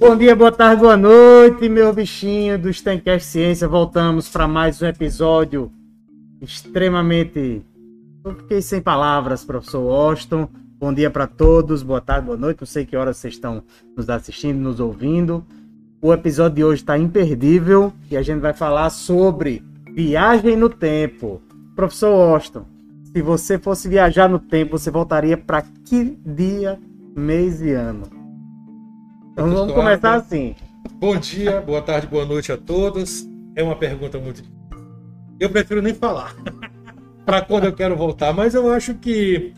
Bom dia, boa tarde, boa noite, meu bichinho do Stencast Ciência. Voltamos para mais um episódio extremamente. Eu fiquei sem palavras, professor Austin. Bom dia para todos, boa tarde, boa noite. Não sei que horas vocês estão nos assistindo, nos ouvindo. O episódio de hoje está imperdível e a gente vai falar sobre viagem no tempo. Professor Austin, se você fosse viajar no tempo, você voltaria para que dia, mês e ano? Então vamos começar assim. Bom dia, boa tarde, boa noite a todos. É uma pergunta muito Eu prefiro nem falar para quando eu quero voltar, mas eu acho que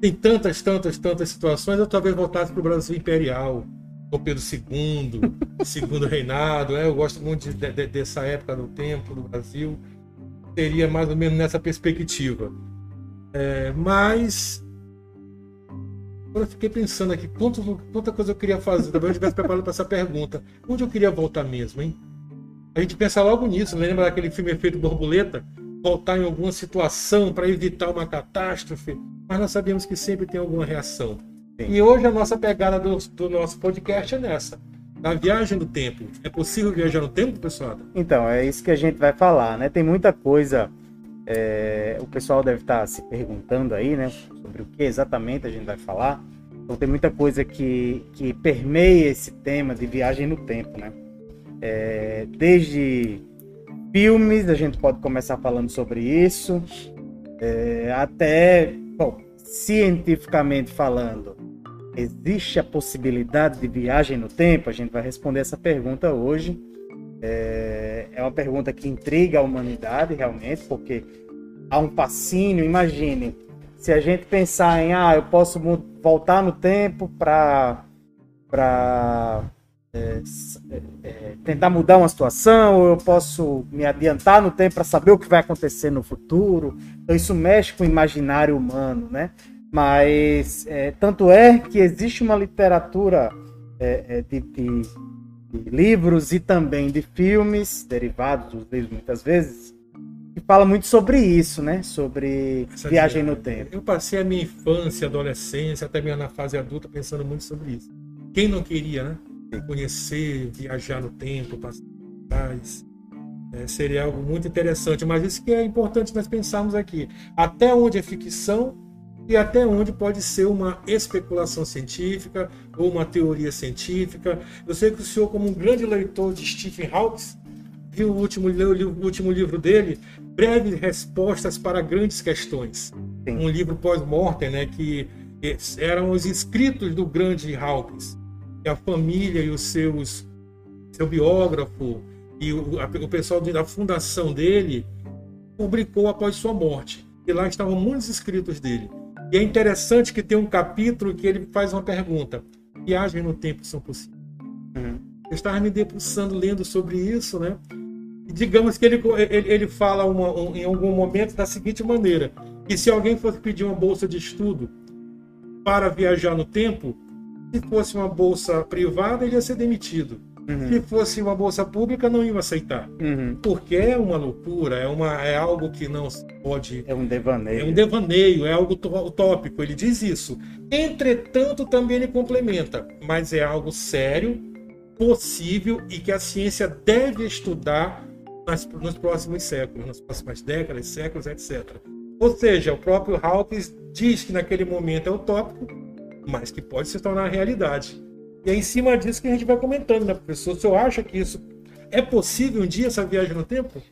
tem tantas, tantas, tantas situações. Eu talvez voltasse para o Brasil Imperial, com Pedro II, segundo reinado. Né? Eu gosto muito de, de, dessa época do tempo do Brasil. Seria mais ou menos nessa perspectiva. É, mas eu fiquei pensando aqui, quanto, quanta coisa eu queria fazer. Talvez eu estivesse preparado para essa pergunta. Onde eu queria voltar mesmo, hein? A gente pensa logo nisso. Lembra daquele filme Efeito Borboleta? Voltar em alguma situação para evitar uma catástrofe. Mas nós sabemos que sempre tem alguma reação. Sim. E hoje a nossa pegada do, do nosso podcast é nessa. Na viagem do tempo. É possível viajar no tempo, pessoal? Então, é isso que a gente vai falar, né? Tem muita coisa. É, o pessoal deve estar se perguntando aí, né? sobre o que exatamente a gente vai falar. Então tem muita coisa que, que permeia esse tema de viagem no tempo, né? É, desde filmes, a gente pode começar falando sobre isso, é, até, bom, cientificamente falando, existe a possibilidade de viagem no tempo? A gente vai responder essa pergunta hoje. É, é uma pergunta que intriga a humanidade realmente, porque há um fascínio. Imagine se a gente pensar em, ah, eu posso voltar no tempo para para é, é, tentar mudar uma situação, ou eu posso me adiantar no tempo para saber o que vai acontecer no futuro. Então isso mexe com o imaginário humano, né? Mas é, tanto é que existe uma literatura é, é, de, de, de livros e também de filmes derivados dos livros muitas vezes que fala muito sobre isso, né? Sobre Essa viagem no tempo. Eu passei a minha infância, adolescência, até mesmo na fase adulta, pensando muito sobre isso. Quem não queria, né? Conhecer, viajar no tempo, passar atrás. É, seria algo muito interessante, mas isso que é importante nós pensarmos aqui. Até onde é ficção e até onde pode ser uma especulação científica ou uma teoria científica. Eu sei que o senhor, como um grande leitor de Stephen Hawking, viu o último, o último livro dele, Breves Respostas para Grandes Questões. Sim. Um livro pós-mortem, né, que eram os escritos do grande Hawkins. E a família e os seus seu biógrafo e o, a, o pessoal da fundação dele publicou após sua morte. E lá estavam muitos escritos dele. E é interessante que tem um capítulo que ele faz uma pergunta: viagens no tempo são possíveis? Uhum. Eu estava me debruçando lendo sobre isso, né? digamos que ele, ele, ele fala uma, um, em algum momento da seguinte maneira: que se alguém fosse pedir uma bolsa de estudo para viajar no tempo, se fosse uma bolsa privada, ele ia ser demitido. Uhum. Se fosse uma bolsa pública, não ia aceitar. Uhum. Porque é uma loucura, é, uma, é algo que não pode. É um devaneio. É um devaneio, é algo utópico. Ele diz isso. Entretanto, também ele complementa, mas é algo sério, possível e que a ciência deve estudar nas, nos próximos séculos, nas próximas décadas, séculos, etc. Ou seja, o próprio Hawkins diz que naquele momento é utópico, mas que pode se tornar realidade. E é em cima disso que a gente vai comentando, né, professor? O senhor acha que isso é possível um dia, essa viagem no tempo?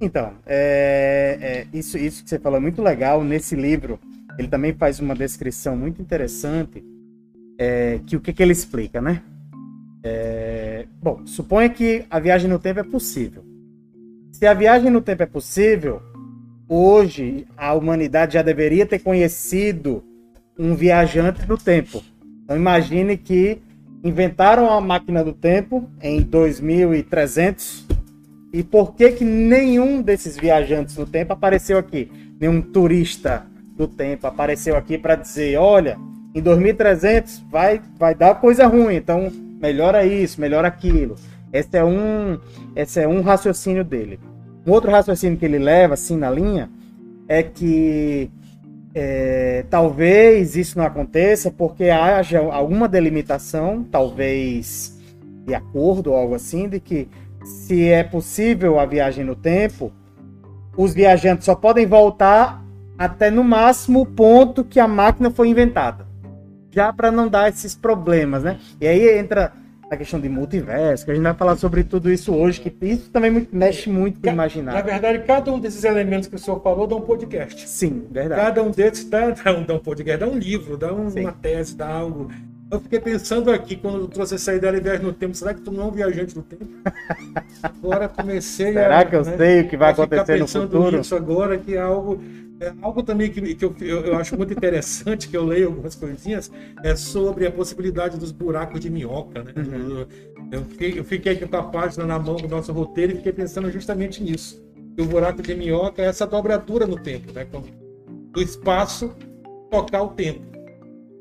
Então, é, é, isso, isso que você falou é muito legal. Nesse livro, ele também faz uma descrição muito interessante, é, que o que, que ele explica, né? É, bom, suponha que a viagem no tempo é possível. Se a viagem no tempo é possível, hoje a humanidade já deveria ter conhecido um viajante no tempo. Então imagine que inventaram a máquina do tempo em 2300 e por que que nenhum desses viajantes no tempo apareceu aqui? Nenhum turista do tempo apareceu aqui para dizer, olha, em 2300 vai vai dar coisa ruim, então melhora isso, melhora aquilo. Esse é um, esse é um raciocínio dele. Um outro raciocínio que ele leva, assim, na linha, é que é, talvez isso não aconteça porque haja alguma delimitação, talvez de acordo ou algo assim, de que se é possível a viagem no tempo, os viajantes só podem voltar até no máximo o ponto que a máquina foi inventada. Já para não dar esses problemas, né? E aí entra a questão de multiverso, que a gente vai falar sobre tudo isso hoje, que isso também mexe muito com o imaginário. Na verdade, cada um desses elementos que o senhor falou dá um podcast. Sim, verdade. Cada um desses dá, dá, um, dá um podcast, dá um livro, dá um, uma tese, dá algo. Eu fiquei pensando aqui, quando eu trouxe essa ideia de viagem no tempo, será que tu não é um viajante no tempo? Agora comecei será a. Será que eu né, sei o que vai acontecer no futuro? Isso agora, que é algo é algo também que, que eu, eu, eu, acho muito interessante, que eu leio algumas coisinhas, é sobre a possibilidade dos buracos de minhoca. Né? Uhum. Eu, fiquei, eu fiquei aqui com a página na mão do nosso roteiro e fiquei pensando justamente nisso. Que o buraco de minhoca é essa dobradura no tempo, né? do espaço tocar o tempo.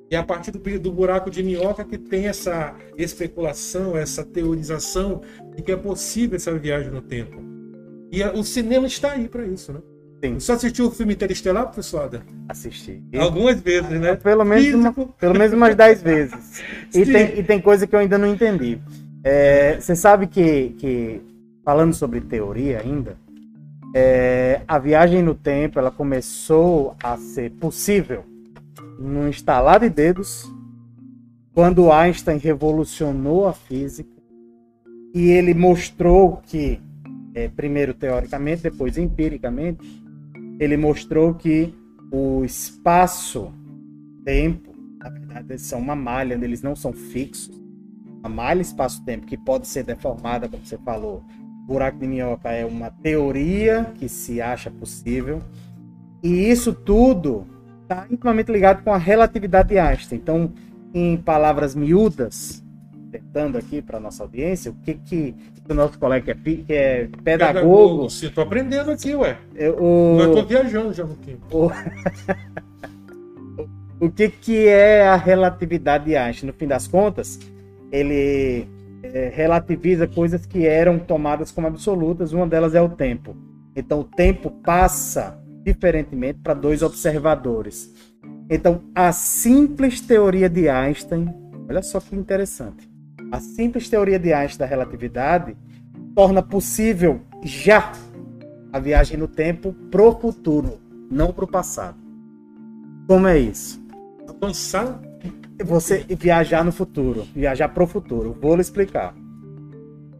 E a partir do, do buraco de minhoca que tem essa especulação, essa teorização de que é possível essa viagem no tempo. E a, o cinema está aí para isso, né? Sim. Você assistiu o filme Interestelar, professor Assisti. Algumas vezes, né? Pelo menos, uma, pelo menos umas 10 vezes. E tem, e tem coisa que eu ainda não entendi. É, você sabe que, que, falando sobre teoria ainda, é, a viagem no tempo ela começou a ser possível no instalar de dedos quando Einstein revolucionou a física e ele mostrou que, é, primeiro teoricamente, depois empiricamente, ele mostrou que o espaço-tempo, na verdade, eles são uma malha, eles não são fixos. A malha espaço-tempo que pode ser deformada, como você falou. buraco de minhoca é uma teoria que se acha possível. E isso tudo está intimamente ligado com a relatividade de Einstein. Então, em palavras miúdas, aqui para nossa audiência, o que que o nosso colega que é, é pedagogo... sim, tô aprendendo aqui, ué. Eu, o... tô viajando já um pouquinho. O... o que que é a relatividade de Einstein? No fim das contas, ele é, relativiza coisas que eram tomadas como absolutas, uma delas é o tempo. Então, o tempo passa diferentemente para dois observadores. Então, a simples teoria de Einstein, olha só que interessante. A simples teoria de Einstein da relatividade torna possível já a viagem no tempo pro futuro, não pro passado. Como é isso? Avançar? Você viajar no futuro, viajar pro futuro. Vou lhe explicar.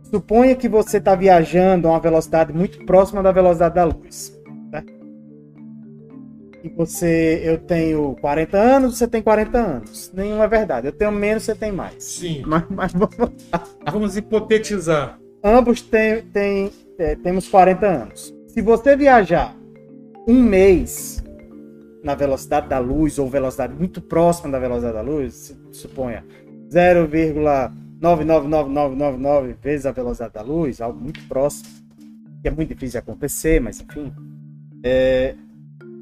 Suponha que você está viajando a uma velocidade muito próxima da velocidade da luz. Né? E você, eu tenho 40 anos, você tem 40 anos. Nenhuma é verdade. Eu tenho menos, você tem mais. Sim. Mas, mas vamos, vamos hipotetizar. Ambos têm, têm, é, temos 40 anos. Se você viajar um mês na velocidade da luz ou velocidade muito próxima da velocidade da luz, suponha 0,999999 vezes a velocidade da luz, algo muito próximo, que é muito difícil de acontecer, mas enfim. É,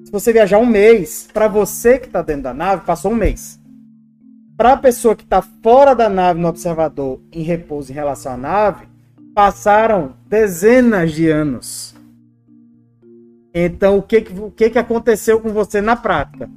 se você viajar um mês, para você que está dentro da nave, passou um mês. Para a pessoa que está fora da nave no observador em repouso em relação à nave, passaram dezenas de anos. Então, o que, o que, que aconteceu com você na prática?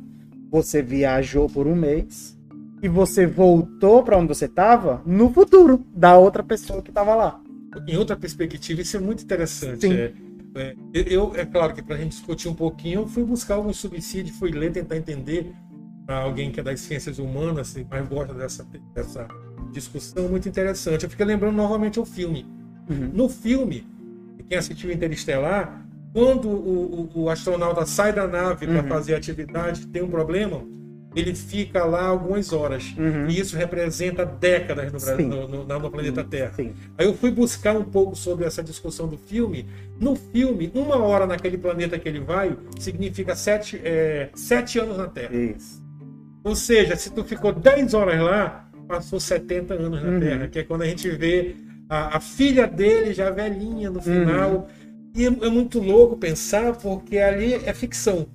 Você viajou por um mês e você voltou para onde você estava no futuro da outra pessoa que estava lá. Em outra perspectiva, isso é muito interessante. Sim. É é, eu, é claro que para a gente discutir um pouquinho, eu fui buscar alguns subsídios, fui ler, tentar entender para alguém que é das ciências humanas, e mais gosta dessa, dessa discussão, muito interessante. Eu fiquei lembrando novamente o filme. Uhum. No filme, quem assistiu Interestelar, quando o, o, o astronauta sai da nave para uhum. fazer atividade, tem um problema, ele fica lá algumas horas. Uhum. E isso representa décadas no, Brasil, no, no, no planeta Terra. Sim. Aí eu fui buscar um pouco sobre essa discussão do filme. No filme, uma hora naquele planeta que ele vai significa sete, é, sete anos na Terra. Isso. Ou seja, se tu ficou 10 horas lá, passou 70 anos na uhum. Terra, que é quando a gente vê a, a filha dele já velhinha no final. Uhum. E é, é, muito louco pensar, porque ali é ficção.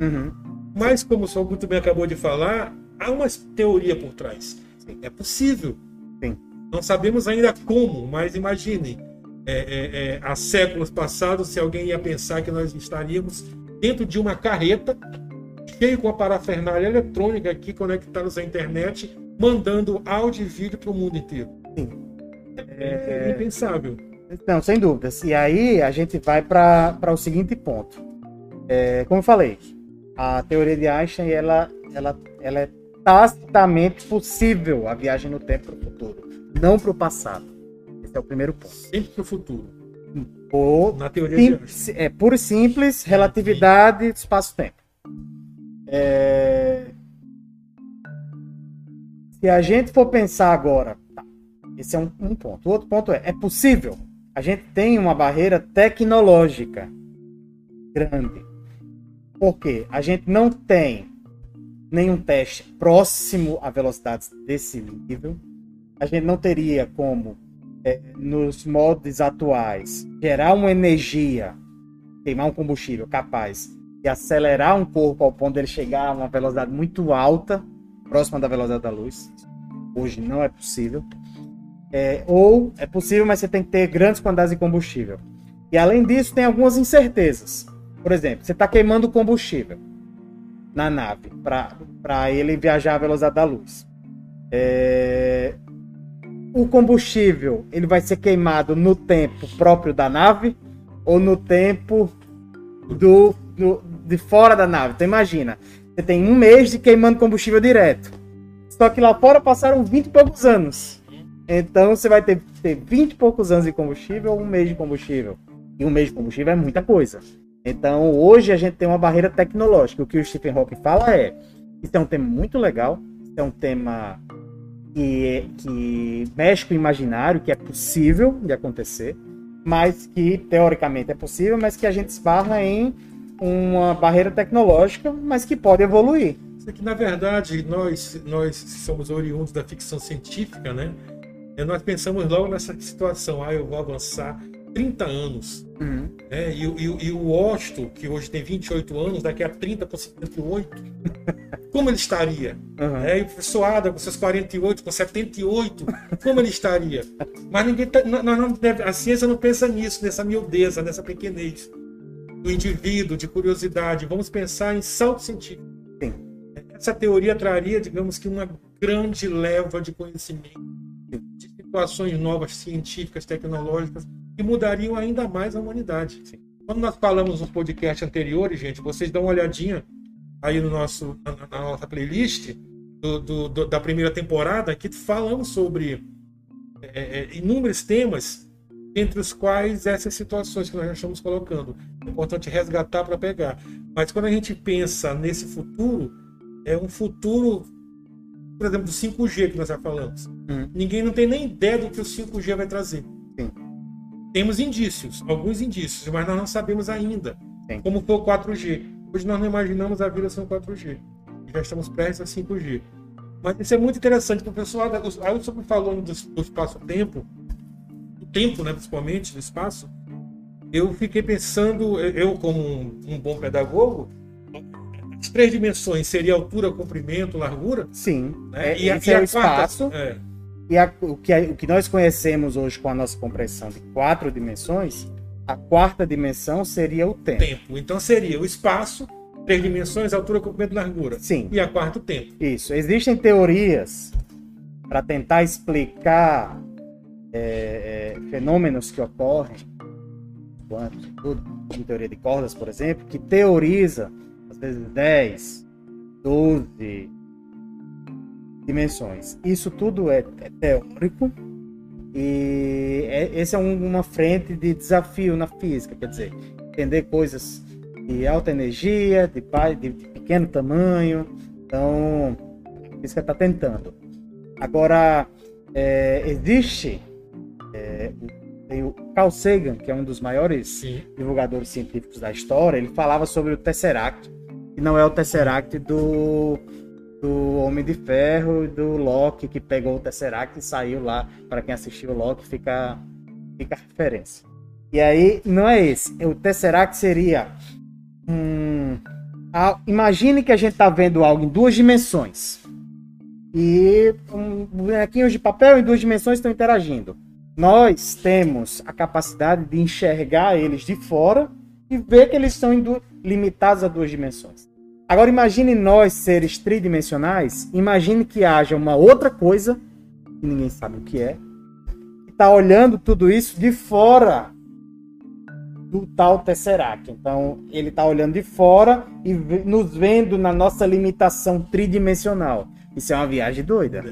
Uhum. Mas, como o senhor muito bem acabou de falar, há uma teoria por trás. É possível. Sim. Não sabemos ainda como, mas imaginem, é, é, é, há séculos passados, se alguém ia pensar que nós estaríamos dentro de uma carreta, cheio com a parafernália eletrônica aqui conectados à internet, mandando áudio e vídeo para o mundo inteiro. Sim. É, é impensável. Não, sem dúvidas. E aí a gente vai para o seguinte ponto. É, como eu falei, a teoria de Einstein ela, ela, ela é tacitamente possível a viagem no tempo para o futuro, não para o passado. Esse é o primeiro ponto. Sempre para o futuro. Por, Na teoria sim, de Einstein. É pura e simples relatividade espaço-tempo. É... Se a gente for pensar agora, tá, esse é um, um ponto. O outro ponto é, é possível? A gente tem uma barreira tecnológica grande. Porque a gente não tem nenhum teste próximo a velocidades desse nível. A gente não teria como, é, nos modos atuais, gerar uma energia, queimar um combustível capaz de acelerar um corpo ao ponto de ele chegar a uma velocidade muito alta, próxima da velocidade da luz. Hoje não é possível. É, ou é possível, mas você tem que ter grandes quantidades de combustível. E além disso, tem algumas incertezas. Por exemplo, você está queimando combustível na nave para ele viajar à velocidade da luz. É... O combustível ele vai ser queimado no tempo próprio da nave ou no tempo do, do de fora da nave. Então imagina, você tem um mês de queimando combustível direto. Só que lá fora passaram 20 e poucos anos. Então você vai ter, ter 20 e poucos anos de combustível ou um mês de combustível. E um mês de combustível é muita coisa. Então, hoje a gente tem uma barreira tecnológica. O que o Stephen Hawking fala é: isso é um tema muito legal, isso é um tema que, que mexe com o imaginário, que é possível de acontecer, mas que teoricamente é possível, mas que a gente esbarra em uma barreira tecnológica, mas que pode evoluir. Isso que na verdade nós nós somos oriundos da ficção científica, né? E nós pensamos logo nessa situação, ah, eu vou avançar 30 anos. Uhum. Né? E, e, e, o Osto, que hoje tem 28 anos, daqui a 30 com 58, como ele estaria? Uhum. É, e o professor Ada com seus 48, com 78, como ele estaria? Mas ninguém tá, não deve, a ciência não pensa nisso, nessa miudeza, nessa pequenez do indivíduo, de curiosidade. Vamos pensar em salto científico. Sim. Essa teoria traria, digamos que, uma grande leva de conhecimento, de situações novas, científicas, tecnológicas, que mudariam ainda mais a humanidade. Sim. Quando nós falamos nos podcasts anteriores, gente, vocês dão uma olhadinha aí no nosso, na, na nossa playlist do, do, do, da primeira temporada, que falamos sobre é, é, inúmeros temas, entre os quais essas situações que nós já estamos colocando. É importante resgatar para pegar. Mas quando a gente pensa nesse futuro, é um futuro, por exemplo, do 5G que nós já falamos. Hum. Ninguém não tem nem ideia do que o 5G vai trazer. Temos indícios, alguns indícios, mas nós não sabemos ainda Sim. como foi o 4G. Hoje nós não imaginamos a vida sem o 4G. Já estamos prestes a 5G. Mas isso é muito interessante, porque o pessoal, aí eu sobre falando do, do espaço-tempo, do tempo, né, principalmente, do espaço, eu fiquei pensando, eu como um, um bom pedagogo, as três dimensões seria altura, comprimento, largura? Sim. Né? É, e, e é o espaço. Quarta, é. E a, o, que, o que nós conhecemos hoje com a nossa compreensão de quatro dimensões, a quarta dimensão seria o tempo. tempo. Então seria o espaço, três dimensões, altura, comprimento e largura. Sim. E a quarta, o tempo. Isso. Existem teorias para tentar explicar é, é, fenômenos que ocorrem, quantos, tudo, em teoria de cordas, por exemplo, que teoriza, às vezes, 10, 12, dimensões. Isso tudo é, é teórico e é, esse é um, uma frente de desafio na física, quer dizer, entender coisas de alta energia, de, de, de pequeno tamanho. Então, a física está tentando. Agora, é, existe é, tem o Carl Sagan, que é um dos maiores Sim. divulgadores científicos da história, ele falava sobre o Tesseract, que não é o Tesseract do do Homem de Ferro e do Loki que pegou o Tesseract e saiu lá. Para quem assistiu o Loki, fica, fica a referência. E aí, não é esse. O Tesseract seria. Hum, a, imagine que a gente está vendo algo em duas dimensões. E um, bonequinhos de papel em duas dimensões estão interagindo. Nós temos a capacidade de enxergar eles de fora e ver que eles estão limitados a duas dimensões. Agora imagine nós, seres tridimensionais, imagine que haja uma outra coisa, que ninguém sabe o que é, que está olhando tudo isso de fora do tal Tesseract. Então, ele está olhando de fora e nos vendo na nossa limitação tridimensional. Isso é uma viagem doida.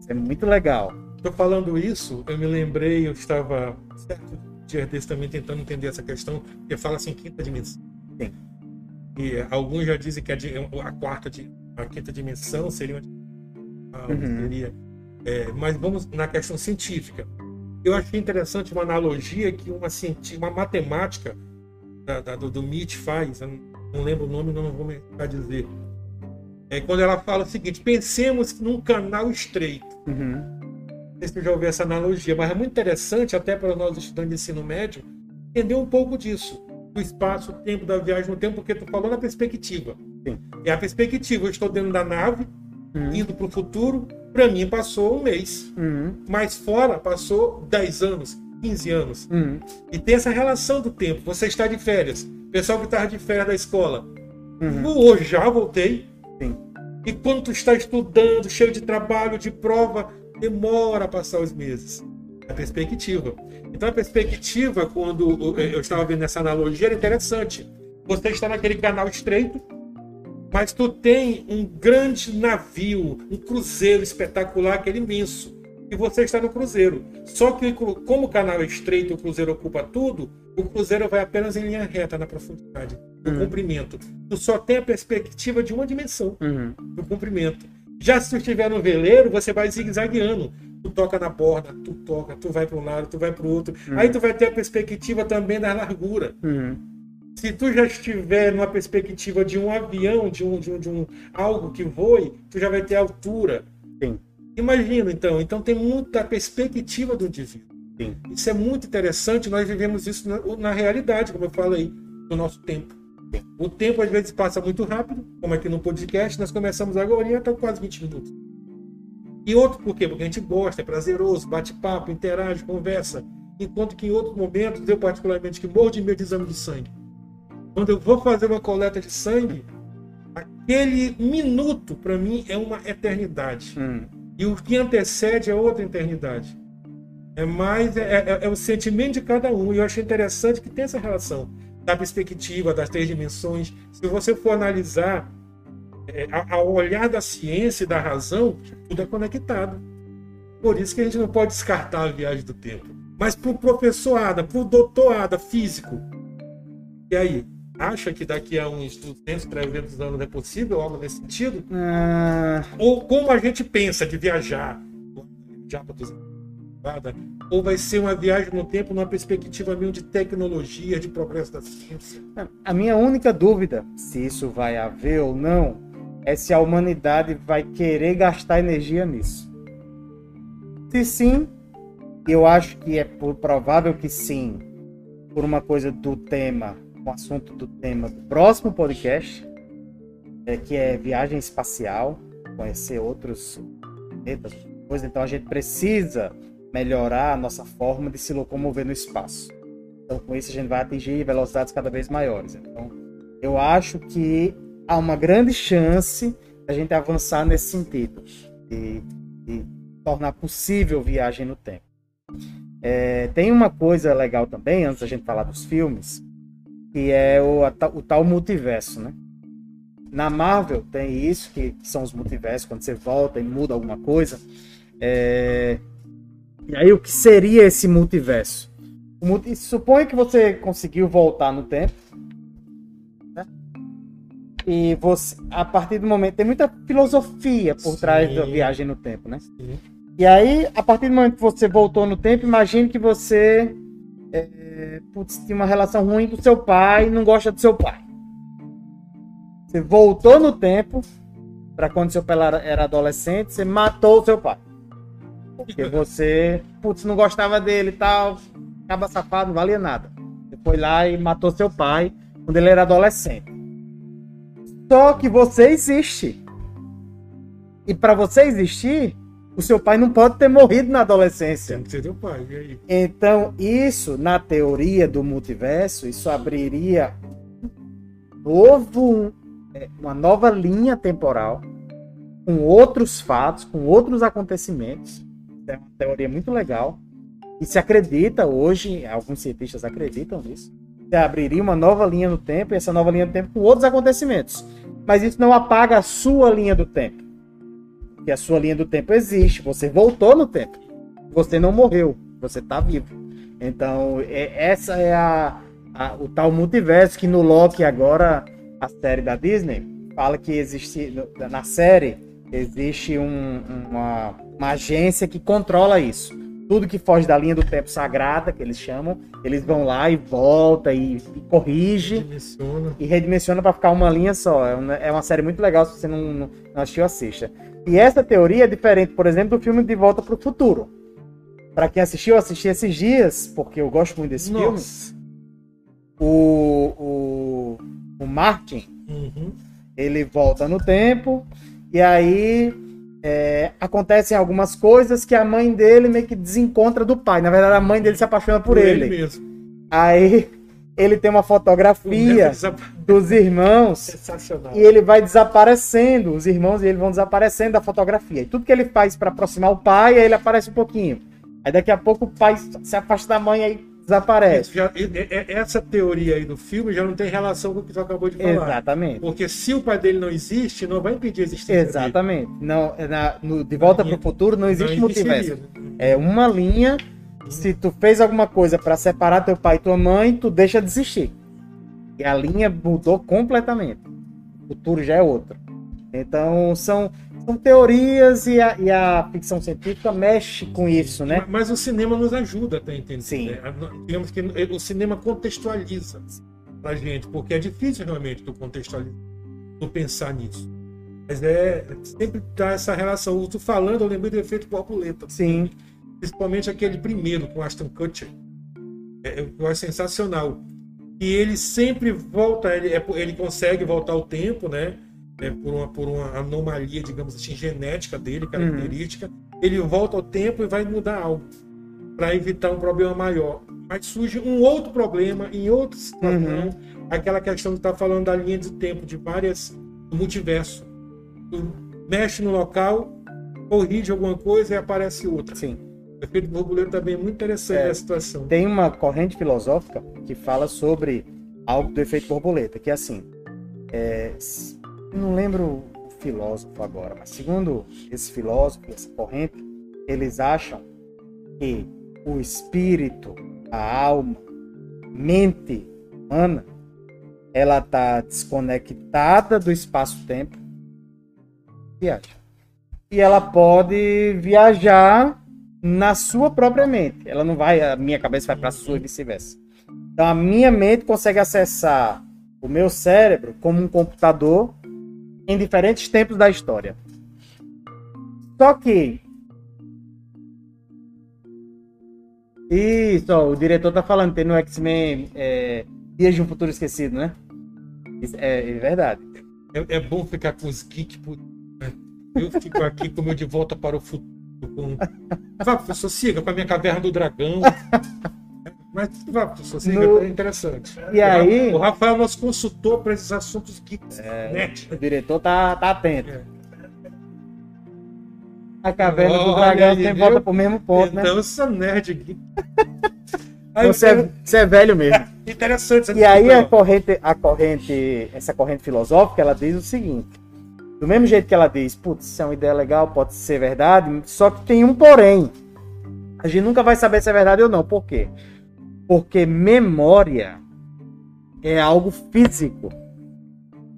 Isso é muito legal. Estou falando isso, eu me lembrei, eu estava certo dia desse também tentando entender essa questão, que fala assim quinta dimensão. Sim. E alguns já dizem que a, a quarta, a quinta dimensão seria uma, uhum. seria, é, mas vamos na questão científica. Eu achei interessante uma analogia que uma, uma matemática da, da, do, do MIT faz, não lembro o nome, não vou me dizer. É quando ela fala o seguinte: pensemos num canal estreito. Uhum. Não sei se você já ouviu essa analogia, mas é muito interessante, até para nós estudantes de ensino médio, entender um pouco disso. Do espaço, o tempo da viagem no tempo, porque tu falou na perspectiva. Sim. É a perspectiva. Eu estou dentro da nave, uhum. indo para o futuro, para mim passou um mês. Uhum. Mas fora passou 10 anos, 15 anos. Uhum. E tem essa relação do tempo. Você está de férias. Pessoal que estava de férias da escola. Uhum. Hoje já voltei. Sim. E quando tu está estudando, cheio de trabalho, de prova, demora a passar os meses. A perspectiva. Então a perspectiva, quando eu estava vendo essa analogia, era interessante. Você está naquele canal estreito, mas tu tem um grande navio, um cruzeiro espetacular, aquele imenso. E você está no cruzeiro. Só que como o canal é estreito e o cruzeiro ocupa tudo, o cruzeiro vai apenas em linha reta na profundidade, no uhum. comprimento. Tu só tem a perspectiva de uma dimensão, uhum. do comprimento. Já se tu estiver no veleiro, você vai zigue-zagueando. Tu toca na borda, tu toca, tu vai para um lado, tu vai para o outro. Uhum. Aí tu vai ter a perspectiva também da largura. Uhum se tu já estiver numa perspectiva de um avião, de um, de um, de um algo que voe, tu já vai ter altura. Sim. Imagina, então. Então tem muita perspectiva do indivíduo. Sim. Isso é muito interessante. Nós vivemos isso na, na realidade, como eu falei, no nosso tempo. O tempo às vezes passa muito rápido, como aqui no podcast. Nós começamos agora e até quase 20 minutos. E outro por quê? Porque a gente gosta, é prazeroso, bate papo, interage, conversa. Enquanto que em outros momentos, eu particularmente que morro de medo de exame de sangue quando eu vou fazer uma coleta de sangue, aquele minuto para mim é uma eternidade. Hum. E o que antecede é outra eternidade. É mais é, é, é, o sentimento de cada um. E eu achei interessante que tem essa relação da perspectiva das três dimensões. Se você for analisar é, ao olhar da ciência e da razão, tudo é conectado. Por isso que a gente não pode descartar a viagem do tempo. Mas para o professor Ada, para o doutor Ada, físico, e aí? acha que daqui a uns 200, 300 anos é possível algo nesse sentido? Ah. Ou como a gente pensa de viajar, viajar para ou vai ser uma viagem no tempo numa perspectiva meio de tecnologia, de progresso da ciência? A minha única dúvida, se isso vai haver ou não, é se a humanidade vai querer gastar energia nisso. Se sim, eu acho que é provável que sim, por uma coisa do tema o assunto do tema do próximo podcast, é, que é viagem espacial, conhecer outros planetas, coisa. Então a gente precisa melhorar a nossa forma de se locomover no espaço. Então com isso a gente vai atingir velocidades cada vez maiores. Então eu acho que há uma grande chance a gente avançar nesse sentido de tornar possível viagem no tempo. É, tem uma coisa legal também, antes da gente falar dos filmes, que é o, o tal multiverso, né? Na Marvel tem isso, que, são os multiversos, quando você volta e muda alguma coisa. É... E aí, o que seria esse multiverso? Suponha que você conseguiu voltar no tempo. E você, a partir do momento, tem muita filosofia por Sim. trás da viagem no tempo, né? Sim. E aí, a partir do momento que você voltou no tempo, imagine que você é, putz, tinha uma relação ruim com seu pai e não gosta do seu pai. Você voltou no tempo para quando seu pai era adolescente, você matou o seu pai. Porque você, putz, não gostava dele e tal, acaba safado, não valia nada. Você foi lá e matou seu pai quando ele era adolescente. Só que você existe. E para você existir, o seu pai não pode ter morrido na adolescência. Tem que ser teu pai, e aí? Então, isso, na teoria do multiverso, isso abriria novo, é, uma nova linha temporal com outros fatos, com outros acontecimentos. É uma teoria muito legal. E se acredita hoje, alguns cientistas acreditam nisso, abriria uma nova linha do tempo e essa nova linha do tempo com outros acontecimentos. Mas isso não apaga a sua linha do tempo. Porque a sua linha do tempo existe, você voltou no tempo. Você não morreu, você está vivo. Então, é, essa é a, a, o tal multiverso que no Loki agora, a série da Disney, fala que existe, na série, existe um, uma, uma agência que controla isso tudo que foge da linha do tempo sagrada, que eles chamam, eles vão lá e volta e, e corrige redimensiona. e redimensiona para ficar uma linha só. É uma, é uma, série muito legal, se você não, não, assistiu, assista. E essa teoria é diferente, por exemplo, do filme De Volta para o Futuro. Para quem assistiu, eu assisti esses dias, porque eu gosto muito desse Nossa. filme. O, o, o Martin, uhum. ele volta no tempo e aí é, acontecem algumas coisas que a mãe dele meio que desencontra do pai. Na verdade, a mãe dele se apaixona por, por ele. ele mesmo. Aí ele tem uma fotografia dos irmãos e ele vai desaparecendo. Os irmãos e ele vão desaparecendo da fotografia. E tudo que ele faz para aproximar o pai, aí ele aparece um pouquinho. Aí daqui a pouco o pai se afasta da mãe aí desaparece. Já, essa teoria aí do filme já não tem relação com o que você acabou de falar. Exatamente. Porque se o pai dele não existe, não vai impedir a existência Exatamente. Dele. Não, é na, no, de volta para o futuro não existe não multiverso. É uma linha. Se tu fez alguma coisa para separar teu pai e tua mãe, tu deixa de existir. E a linha mudou completamente. O futuro já é outro. Então são são teorias e a, e a, ficção científica mexe com isso, né? Mas, mas o cinema nos ajuda a entender. Sim. Né? Digamos que o cinema contextualiza pra gente, porque é difícil realmente tu contextualizar, tu pensar nisso. Mas é sempre dá essa relação. Tu falando, eu lembrei do efeito borboleta. Sim. Principalmente aquele primeiro com Aston Kutcher. É, eu acho sensacional. E ele sempre volta, ele, é, ele consegue voltar ao tempo, né? É, por, uma, por uma anomalia, digamos assim, genética dele, característica, uhum. ele volta ao tempo e vai mudar algo para evitar um problema maior. Mas surge um outro problema em outra situação, uhum. aquela questão que está falando da linha de tempo de várias do multiverso. Tu mexe no local, corrige alguma coisa e aparece outra. Sim. O efeito borboleta também é muito interessante é, situação. Tem uma corrente filosófica que fala sobre algo do efeito borboleta, que é assim. É, não lembro o filósofo agora, mas segundo esse filósofo, essa corrente, eles acham que o espírito, a alma, mente humana, ela está desconectada do espaço-tempo. Viaja. E ela pode viajar na sua própria mente. Ela não vai, a minha cabeça vai para a sua e vice-versa. Então a minha mente consegue acessar o meu cérebro como um computador em diferentes tempos da história. Só que. Isso, ó, o diretor tá falando, tem no X-Men é, Dias de um Futuro Esquecido, né? É, é verdade. É, é, bom ficar com os geeks. Né? Eu fico aqui como de volta para o futuro. Com... Vá, professor, siga com a minha caverna do dragão. Mas siga, no... é interessante. E aí... O Rafael é nosso consultor para esses assuntos geeks. É. O diretor tá, tá atento. É. A caverna oh, do dragão tem volta pro mesmo ponto, então, né? Então, sou nerd aqui. Aí, você, é, você é velho mesmo. interessante. E aí a corrente, a corrente, essa corrente filosófica, ela diz o seguinte: do mesmo jeito que ela diz, putz, isso é uma ideia legal, pode ser verdade, só que tem um porém. A gente nunca vai saber se é verdade ou não. Por quê? Porque memória é algo físico.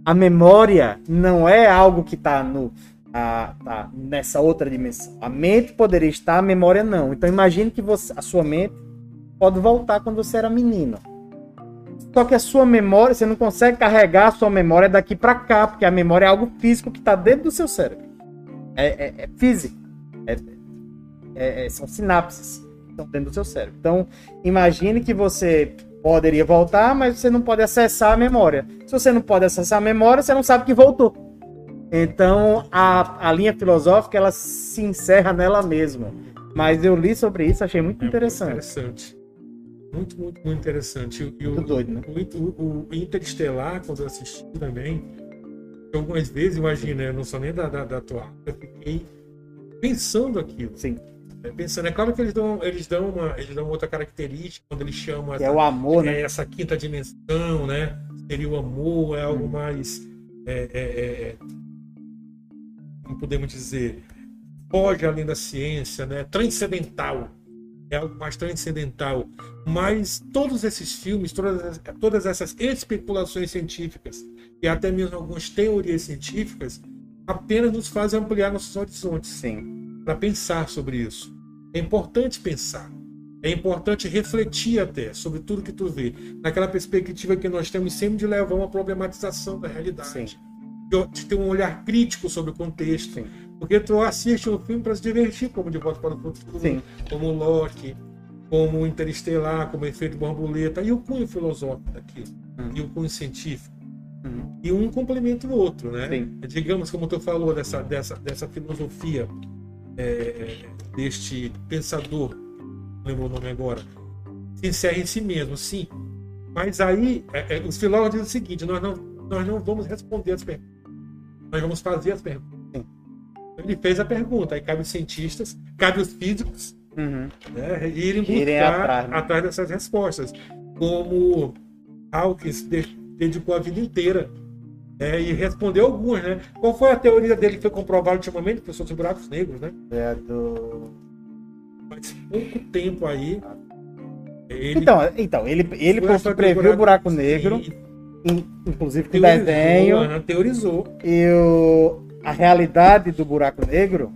A memória não é algo que está a, tá nessa outra dimensão. A mente poderia estar, a memória não. Então imagine que você, a sua mente pode voltar quando você era menino. Só que a sua memória, você não consegue carregar a sua memória daqui para cá, porque a memória é algo físico que está dentro do seu cérebro. É, é, é físico. É, é, é são sinapses estão dentro do seu cérebro. Então, imagine que você poderia voltar, mas você não pode acessar a memória. Se você não pode acessar a memória, você não sabe que voltou. Então, a, a linha filosófica, ela se encerra nela mesma. Mas eu li sobre isso, achei muito é interessante. Muito interessante. Muito, muito, muito interessante. E muito o, doido, né? O, o, Interestelar, quando eu assisti também, algumas vezes, imagina, eu não sou nem da, da, da tua eu fiquei pensando aquilo. Sim pensando, é claro que eles dão, eles dão uma, eles dão outra característica quando eles chamam Que é o amor, é né? essa quinta dimensão, né? Seria o amor, é algo Uhum. mais. É, é, é, como podemos dizer? Foge além da ciência, né? Transcendental. É algo mais transcendental. Mas todos esses filmes, todas, todas essas especulações científicas e até mesmo algumas teorias científicas apenas nos fazem ampliar nossos horizontes Sim. para pensar sobre isso. É importante pensar. É importante refletir até sobre tudo que tu vê. Naquela perspectiva que nós temos sempre de levar uma problematização da realidade. Sim. De, ter um olhar crítico sobre o contexto. Sim. Porque tu assiste um filme para se divertir, como De Volta para o Futuro, Sim. como Loki, como Interestelar, como Efeito Borboleta, e o cunho filosófico daquilo, Hum. e o cunho científico. Uhum. E um complementa o outro, né? Sim. Digamos, como tu falou, dessa, dessa, dessa filosofia é, deste pensador, não lembro o nome agora, se encerra em si mesmo, sim. Mas aí, é, é, os filósofos dizem o seguinte: nós não, nós não vamos responder as perguntas, nós vamos fazer as perguntas. Sim. Ele fez a pergunta, aí cabe os cientistas, cabe os físicos Uhum. né, irem buscar Irem atrás, atrás, né? dessas respostas. Como Hawkins de- dedicou a vida inteira né, e respondeu algumas, né? Qual foi a teoria dele que foi comprovada ultimamente? Que são os buracos negros, né? É do... Faz pouco tempo aí. Ele Então, então ele, ele previu o buraco sim, negro, in- inclusive com teorizou, desenho. aham, teorizou. E o, a realidade do buraco negro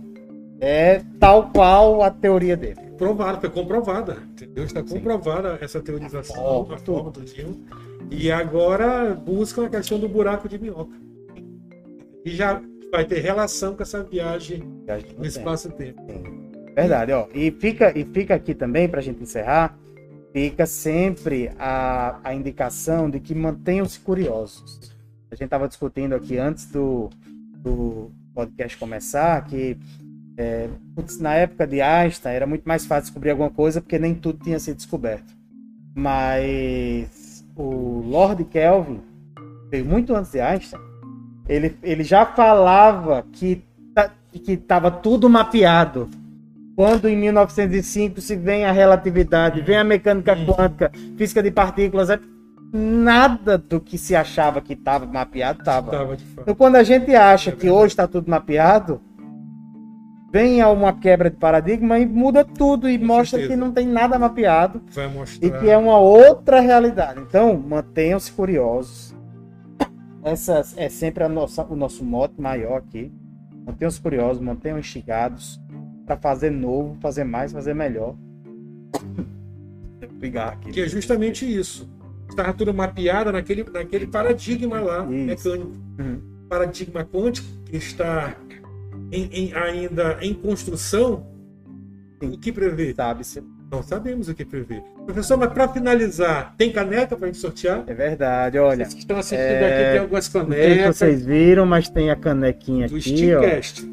é tal qual a teoria dele. Provada, foi comprovada. Entendeu? Está Sim. comprovada essa teorização, A forma, a forma do. E agora buscam a questão do buraco de minhoca. E já vai ter relação com essa viagem no tem. espaço-tempo. Verdade, ó. E fica, e fica aqui também, para a gente encerrar, fica sempre a, a indicação de que mantenham-se curiosos. A gente estava discutindo aqui antes do, do podcast começar que é, putz, na época de Einstein era muito mais fácil descobrir alguma coisa porque nem tudo tinha sido descoberto. Mas o Lord Kelvin veio muito antes de Einstein. Ele, ele já falava que ta- que estava tudo mapeado. Quando em 1905 se vem a relatividade, vem a mecânica quântica, física de partículas, é- nada do que se achava que estava mapeado estava. Então, quando a gente acha É que hoje está tudo mapeado, vem a uma quebra de paradigma e muda tudo e Com mostra certeza. que não tem nada mapeado Vai mostrar. e que é uma outra realidade. Então, mantenham-se curiosos. Essa é sempre a nossa, o nosso mote maior aqui. Mantenham-se curiosos, mantenham instigados para fazer novo, fazer mais, fazer melhor. Obrigado aqui. Que é justamente isso. Estava tudo mapeado naquele, naquele paradigma lá, Isso. mecânico. Uhum. Paradigma quântico, que está em- em- ainda em construção. Sim. O que prevê? Sabe-se. Não sabemos o que prevê. Professor, mas para finalizar, tem caneca para a gente sortear? É verdade, olha. Vocês que estão assistindo é, aqui tem algumas Não sei se canecas. vocês viram, mas tem a canequinha do aqui, ó. Steamcast.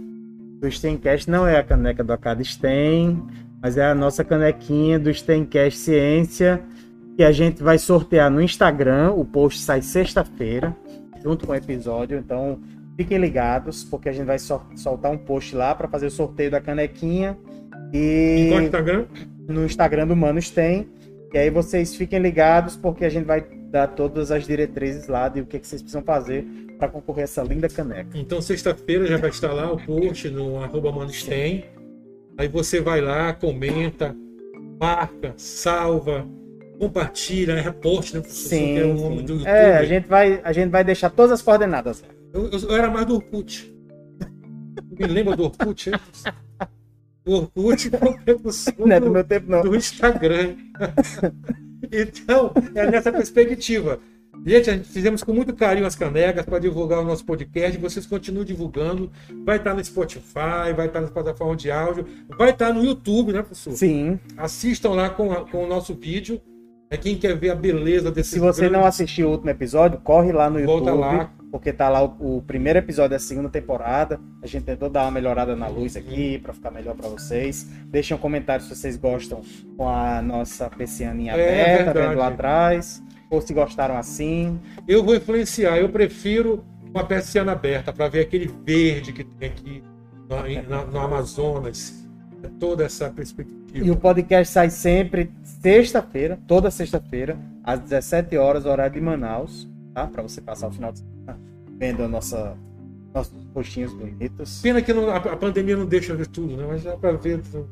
do Steamcast não é a caneca do Acad Stem, mas é a nossa canequinha do Steamcast Ciência, que a gente vai sortear no Instagram. O post sai sexta-feira, junto com o episódio. Então, fiquem ligados, porque a gente vai sol- soltar um post lá para fazer o sorteio da canequinha. Em qual E Instagram? no Instagram do Manos tem. E aí vocês fiquem ligados, porque a gente vai dar todas as diretrizes lá de o que, que vocês precisam fazer para concorrer a essa linda caneca. Então, sexta-feira já vai estar lá o post no arroba Manostem. Aí você vai lá, comenta, marca, salva, compartilha, né? professor? Sim, Que é sim. É, a gente, vai, a gente vai deixar todas as coordenadas. Eu, eu- eu era mais do Orkut. Me lembra do Orkut? O Orkut Não é do do, meu tempo, não. do Instagram. então, é nessa perspectiva. Gente, a gente fizemos com muito carinho as canecas para divulgar o nosso podcast. Vocês continuem divulgando. Vai estar no Spotify, vai estar nas plataformas de áudio, vai estar no YouTube, né, professor? Sim. Assistam lá com, a- com o nosso vídeo. É quem quer ver a beleza desse Se você não assistiu o último episódio, corre lá no Volta YouTube. lá. Porque tá lá o, o primeiro episódio da segunda temporada. A gente tentou dar uma melhorada na luz aqui para ficar melhor para vocês. Deixem um comentário se vocês gostam com a nossa persianinha É aberta, vendo lá atrás. Ou se gostaram assim. Eu vou influenciar. Eu prefiro uma persiana aberta para ver aquele verde que tem aqui no, na- no Amazonas. toda essa perspectiva. E o podcast sai sempre sexta-feira, toda sexta-feira, às 17 horas, horário de Manaus, tá? Para você passar o final de semana vendo a nossa nossos postinhos bonitos. Pena que não, a, a, pandemia não deixa ver tudo, né? Mas dá para ver essa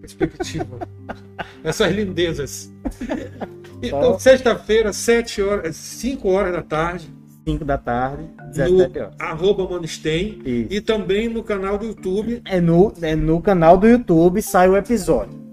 perspectiva, essas lindezas. Então, sexta-feira, 7 horas, 5 horas da tarde, 5 da tarde, 17 horas. Arroba Manstein. E também no canal do YouTube. É no, é no canal do YouTube sai o episódio.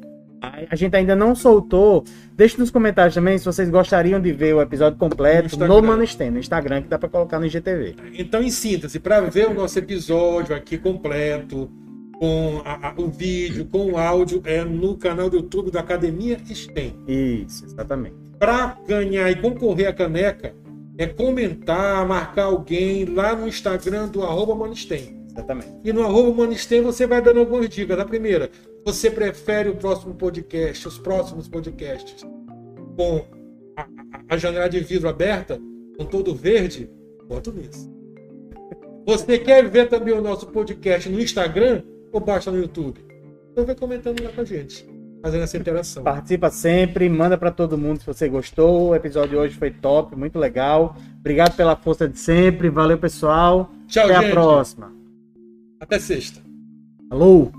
A gente ainda não soltou. Deixe nos comentários também se vocês gostariam de ver o episódio completo no, no Manstein, no Instagram, que dá para colocar no IGTV. Então, em síntese, para ver o nosso episódio aqui completo, com a, a, o vídeo, com o áudio, é no canal do YouTube da Academia STEM. Isso, exatamente. Para ganhar e concorrer à caneca, é comentar, marcar alguém lá no Instagram do arroba Manistem. Exatamente. E no arroba Manistem você vai dando algumas dicas. A primeira, você prefere o próximo podcast, os próximos podcasts, com a, a janela de vidro aberta, com todo verde? Bota nisso. Você quer ver também o nosso podcast no Instagram ou baixa no YouTube? Então vai comentando lá com a gente fazendo essa interação. Participa sempre, manda para todo mundo se você gostou. O episódio de hoje foi top, muito legal. Obrigado pela força de sempre. Valeu, pessoal. Tchau, Até gente. a próxima. Até sexta. Alô.